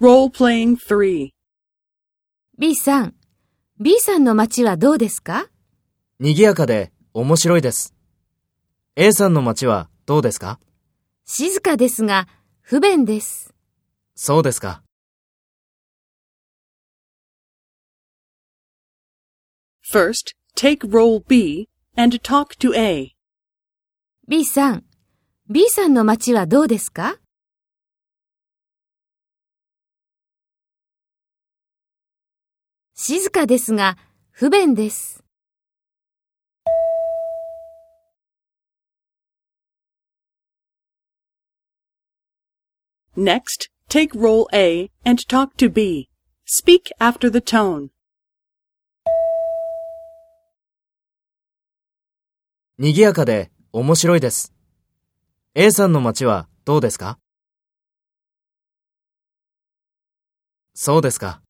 Role-playing 3. B さん、B さんの街はどうですか？賑やかで面白いです。A さんの街はどうですか？静かですが、不便です。そうですか。First, take role B and talk to A. B さん、B さんの街はどうですか？静かですが、不便です。Next, take role A and talk to B. Speak after the tone. 賑やかで面白いです。A さんの街はどうですかそうですか。